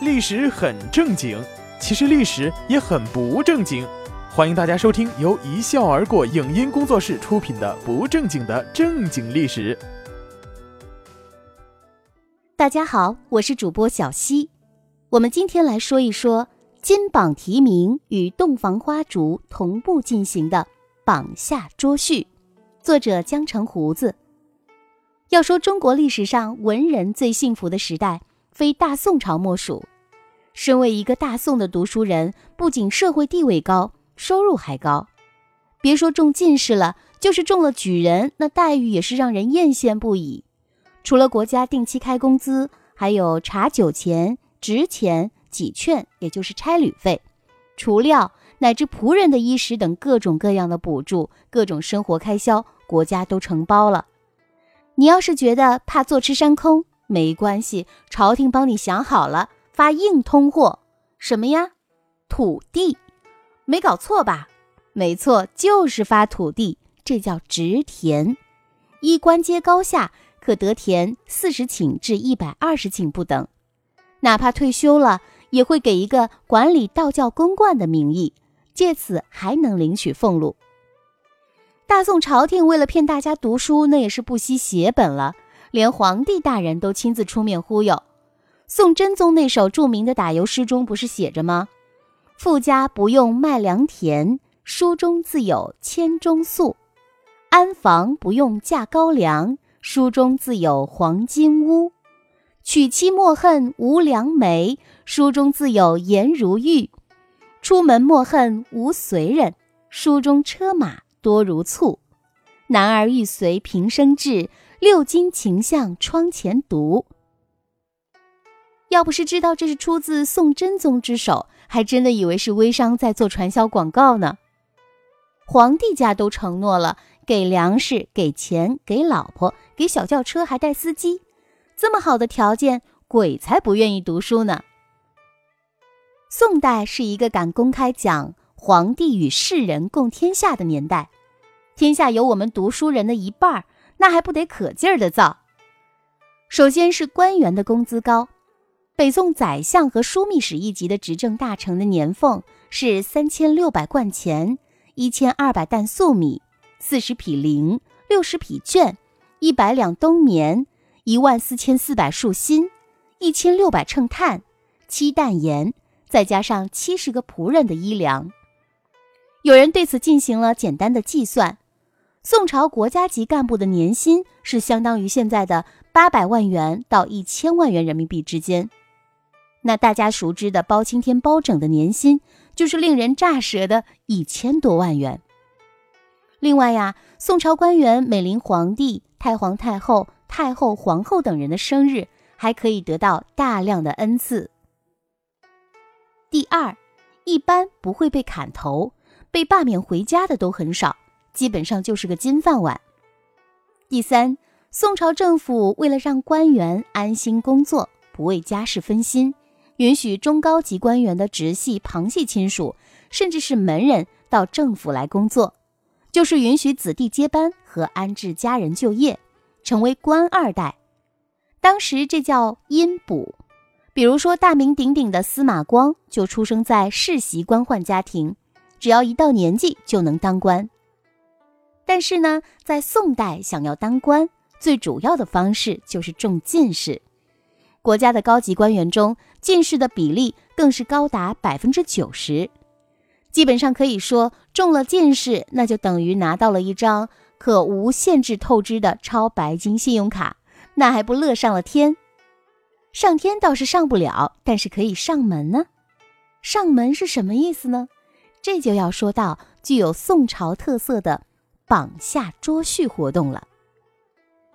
历史很正经，其实历史也很不正经。欢迎大家收听由一笑而过影音工作室出品的《不正经的正经历史》。大家好，我是主播小溪。我们今天来说一说金榜题名与洞房花烛同步进行的榜下捉婿。作者江城胡子。要说中国历史上文人最幸福的时代，非大宋朝莫属。身为一个大宋的读书人，不仅社会地位高，收入还高。别说中进士了，就是中了举人，那待遇也是让人艳羡不已。除了国家定期开工资，还有茶酒钱、值钱、几券，也就是差旅费、除料乃至仆人的衣食等各种各样的补助，各种生活开销，国家都承包了。你要是觉得怕坐吃山空，没关系，朝廷帮你想好了，发硬通货，什么呀？土地，没搞错吧？没错，就是发土地，这叫植田。依官阶高下，可得田四十顷至一百二十顷不等。哪怕退休了，也会给一个管理道教公观的名义，借此还能领取俸禄。大宋朝廷为了骗大家读书，那也是不惜血本了，连皇帝大人都亲自出面忽悠。宋真宗那首著名的打油诗中不是写着吗？“富家不用麦良田，书中自有千钟粟；安房不用架高粱，书中自有黄金屋；娶妻莫恨无良媒，书中自有颜如玉；出门莫恨无随人，书中车马。”多如簇，男儿欲随平生志，六经情向窗前读。要不是知道这是出自宋真宗之手，还真的以为是微商在做传销广告呢。皇帝家都承诺了，给粮食、给钱、给老婆、给小轿车，还带司机，这么好的条件，鬼才不愿意读书呢。宋代是一个敢公开讲。皇帝与世人共天下的年代，天下有我们读书人的一半儿，那还不得可劲儿的造？首先是官员的工资高，北宋宰相和枢密使一级的执政大臣的年俸是三千六百贯钱、一千二百担粟米、四十匹绫、六十匹绢、一百两冬棉、一万四千四百束薪、一千六百秤炭、七担盐，再加上七十个仆人的衣粮。有人对此进行了简单的计算，宋朝国家级干部的年薪是相当于现在的八百万元到一千万元人民币之间。那大家熟知的包青天、包拯的年薪就是令人咋舌的一千多万元。另外呀，宋朝官员每临皇帝、太皇太后、太后、皇后等人的生日，还可以得到大量的恩赐。第二，一般不会被砍头。被罢免回家的都很少，基本上就是个金饭碗。第三，宋朝政府为了让官员安心工作，不为家事分心，允许中高级官员的直系、旁系亲属，甚至是门人到政府来工作，就是允许子弟接班和安置家人就业，成为官二代。当时这叫荫补。比如说，大名鼎鼎的司马光就出生在世袭官宦家庭。只要一到年纪就能当官，但是呢，在宋代想要当官，最主要的方式就是中进士。国家的高级官员中，进士的比例更是高达百分之九十。基本上可以说，中了进士，那就等于拿到了一张可无限制透支的超白金信用卡，那还不乐上了天？上天倒是上不了，但是可以上门呢。上门是什么意思呢？这就要说到具有宋朝特色的榜下捉婿活动了。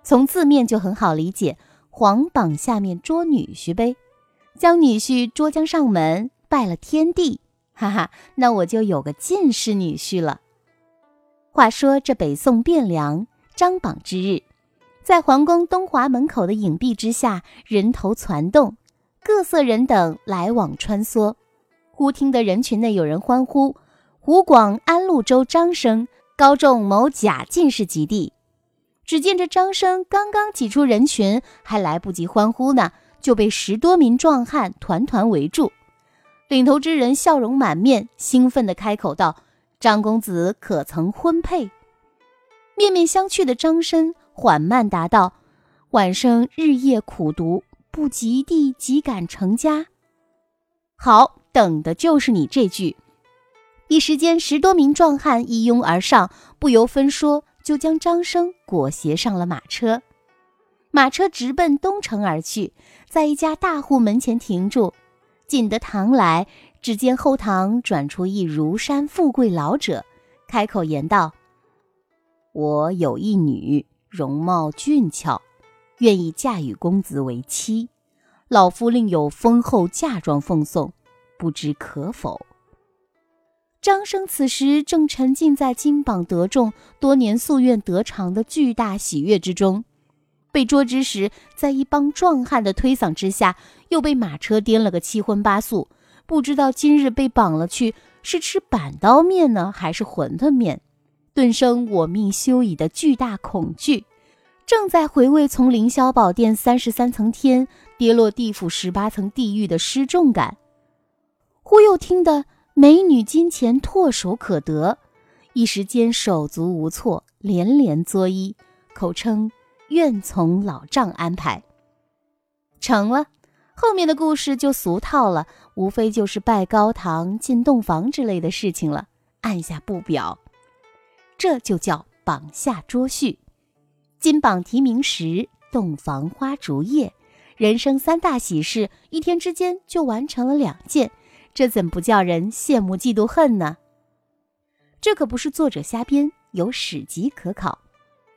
从字面就很好理解，皇榜下面捉女婿呗，将女婿捉将上门拜了天地，哈哈，那我就有个进士女婿了。话说这北宋汴梁张榜之日，在皇宫东华门口的影壁之下，人头攒动，各色人等来往穿梭。忽听得人群内有人欢呼：“湖广安陆州张生高中某甲进士及第。”只见这张生刚刚挤出人群，还来不及欢呼呢，就被十多名壮汉团团围住。领头之人笑容满面，兴奋地开口道：“张公子可曾婚配？”面面相觑的张生缓慢答道：“晚生日夜苦读，不及第即敢成家。”好，等的就是你这句。一时间，十多名壮汉一拥而上，不由分说就将张生裹挟上了马车。马车直奔东城而去，在一家大户门前停住。进得堂来，只见后堂转出一如山富贵老者，开口言道：“我有一女，容貌俊俏，愿意嫁与公子为妻。老夫另有丰厚嫁妆奉送，不知可否？”张生此时正沉浸在金榜得中、多年夙愿得偿的巨大喜悦之中。被捉之时，在一帮壮汉的推搡之下，又被马车颠了个七荤八素。不知道今日被绑了去，是吃板刀面呢，还是馄饨面？顿生我命休矣的巨大恐惧。正在回味从凌霄宝殿三十三层天跌落地府十八层地狱的失重感，忽又听得美女金钱唾手可得，一时间手足无措，连连作揖，口称。愿从老丈安排。成了，后面的故事就俗套了，无非就是拜高堂、进洞房之类的事情了，按下不表。这就叫榜下捉婿。金榜题名时，洞房花烛夜，人生三大喜事，一天之间就完成了两件，这怎不叫人羡慕嫉妒恨呢？这可不是作者瞎编，有史籍可考。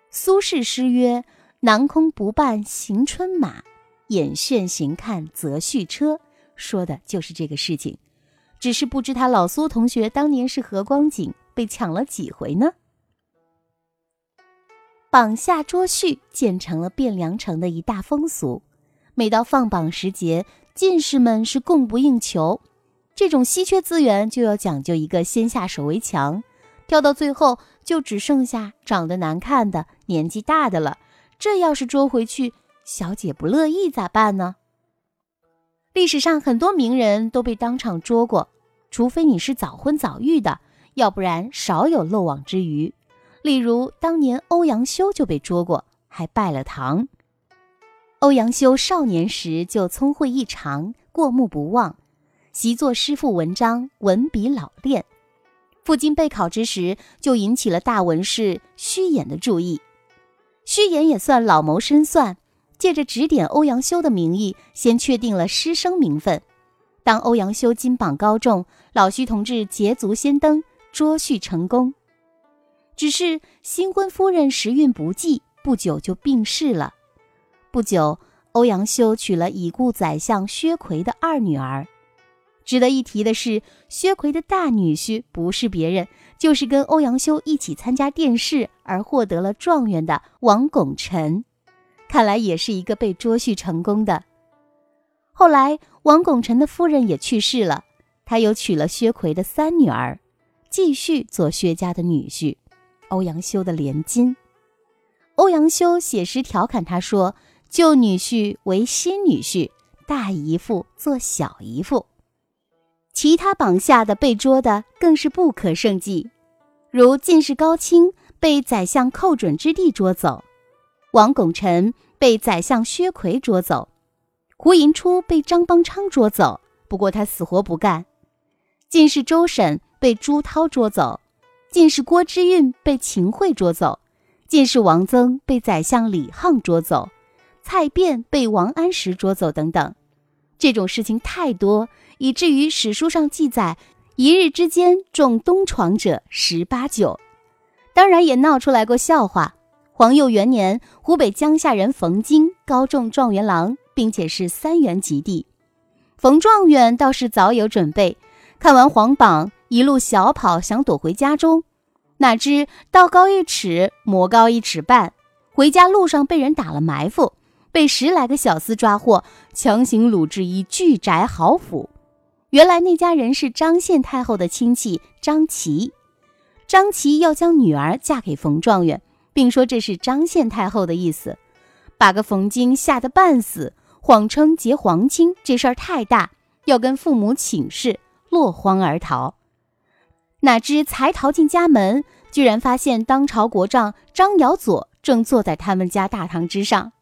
苏轼诗曰。囊空不伴行春马，眼眩行看择婿车，说的就是这个事情。只是不知他老苏同学当年是何光景，被抢了几回呢？榜下捉婿建成了汴梁城的一大风俗。每到放榜时节，进士们是供不应求，这种稀缺资源就要讲究一个先下手为强，挑到最后就只剩下长得难看的、年纪大的了。这要是捉回去，小姐不乐意咋办呢？历史上很多名人都被当场捉过，除非你是早婚早育的，要不然少有漏网之鱼。例如当年欧阳修就被捉过，还拜了堂。欧阳修少年时就聪慧异常，过目不忘，习作诗赋文章，文笔老练。赴京备考之时，就引起了大文士虚掩的注意。虚衍也算老谋深算，借着指点欧阳修的名义，先确定了师生名分。当欧阳修金榜高中，老虚同志捷足先登，捉婿成功。只是新婚夫人时运不济，不久就病逝了。不久，欧阳修娶了已故宰相薛奎的二女儿。值得一提的是，薛奎的大女婿不是别人，就是跟欧阳修一起参加殿试而获得了状元的王拱辰。看来也是一个被捉婿成功的。后来，王拱辰的夫人也去世了，他又娶了薛奎的三女儿，继续做薛家的女婿，欧阳修的连襟。欧阳修写诗调侃他说：“旧女婿为新女婿，大姨父做小姨父。”其他榜下的被捉的更是不可胜计，如进士高清被宰相寇准之地捉走，王拱辰被宰相薛奎捉走，胡寅初被张邦昌捉走，不过他死活不干；进士周审被朱涛捉走，进士郭之运被秦桧捉走，进士王增被宰相李沆捉走，蔡卞被王安石捉走等等。这种事情太多，以至于史书上记载，一日之间中东床者十八九。当然也闹出来过笑话。皇佑元年，湖北江夏人冯京高中状元郎，并且是三元及第。冯状元倒是早有准备，看完皇榜，一路小跑想躲回家中，哪知道高一尺，魔高一尺半，回家路上被人打了埋伏。被十来个小厮抓获，强行掳至一巨宅豪府。原来那家人是张献太后的亲戚张琪，张琪要将女儿嫁给冯状元，并说这是张献太后的意思，把个冯京吓得半死，谎称结皇亲这事儿太大，要跟父母请示，落荒而逃。哪知才逃进家门，居然发现当朝国丈张尧佐正坐在他们家大堂之上。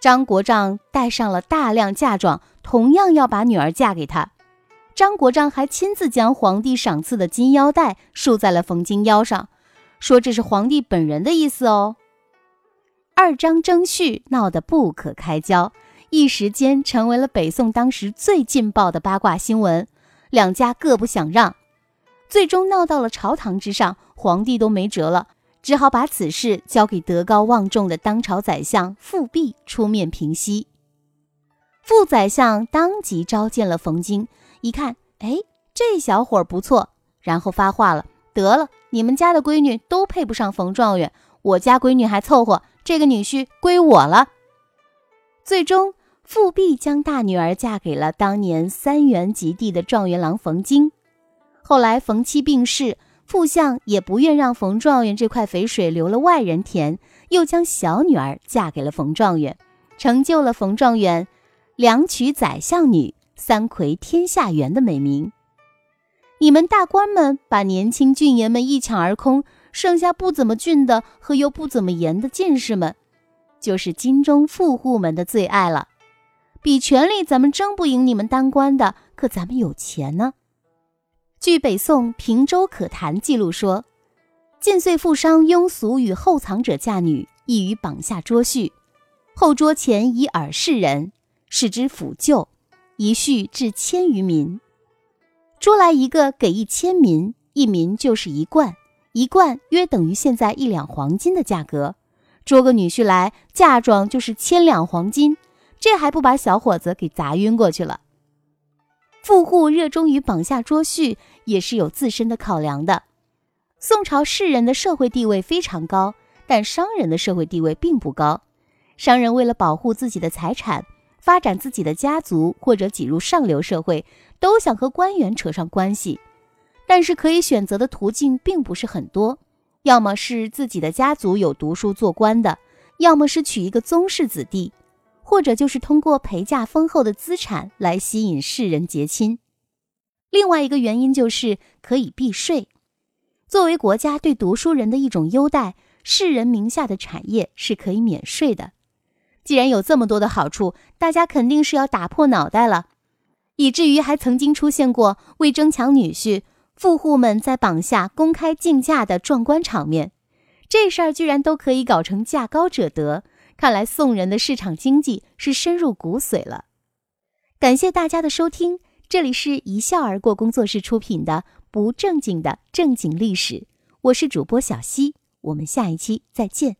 张国丈带上了大量嫁妆，同样要把女儿嫁给他。张国丈还亲自将皇帝赏赐的金腰带束在了冯京腰上，说这是皇帝本人的意思哦。二张争婿闹得不可开交，一时间成为了北宋当时最劲爆的八卦新闻。两家各不相让。最终闹到了朝堂之上，皇帝都没辙了，只好把此事交给德高望重的当朝宰相富弼出面平息。副宰相当即召见了冯京，一看，哎，这小伙不错，然后发话了：“得了，你们家的闺女都配不上冯状元，我家闺女还凑合，这个女婿归我了。”最终，富弼将大女儿嫁给了当年三元及第的状元郎冯京。后来冯妻病逝，副相也不愿让冯状元这块肥水流了外人田，又将小女儿嫁给了冯状元，成就了冯状元“两娶宰相女，三魁天下元”的美名。你们大官们把年轻俊颜们一抢而空，剩下不怎么俊的和又不怎么严的进士们，就是京中富户们的最爱了。比权力咱们争不赢你们当官的，可咱们有钱呢。据北宋《平州可谈》记录说，晋岁富商庸俗与后藏者嫁女，亦于榜下捉婿。后桌前以耳示人，使之抚旧，一序至千余民。捉来一个给一千民，一民就是一贯，一贯约等于现在一两黄金的价格。捉个女婿来，嫁妆就是千两黄金，这还不把小伙子给砸晕过去了？富户热衷于绑下捉婿，也是有自身的考量的。宋朝士人的社会地位非常高，但商人的社会地位并不高。商人为了保护自己的财产、发展自己的家族或者挤入上流社会，都想和官员扯上关系，但是可以选择的途径并不是很多。要么是自己的家族有读书做官的，要么是娶一个宗室子弟。或者就是通过陪嫁丰厚的资产来吸引世人结亲，另外一个原因就是可以避税。作为国家对读书人的一种优待，世人名下的产业是可以免税的。既然有这么多的好处，大家肯定是要打破脑袋了，以至于还曾经出现过为争抢女婿，富户们在榜下公开竞价的壮观场面。这事儿居然都可以搞成价高者得。看来宋人的市场经济是深入骨髓了。感谢大家的收听，这里是一笑而过工作室出品的不正经的正经历史，我是主播小溪，我们下一期再见。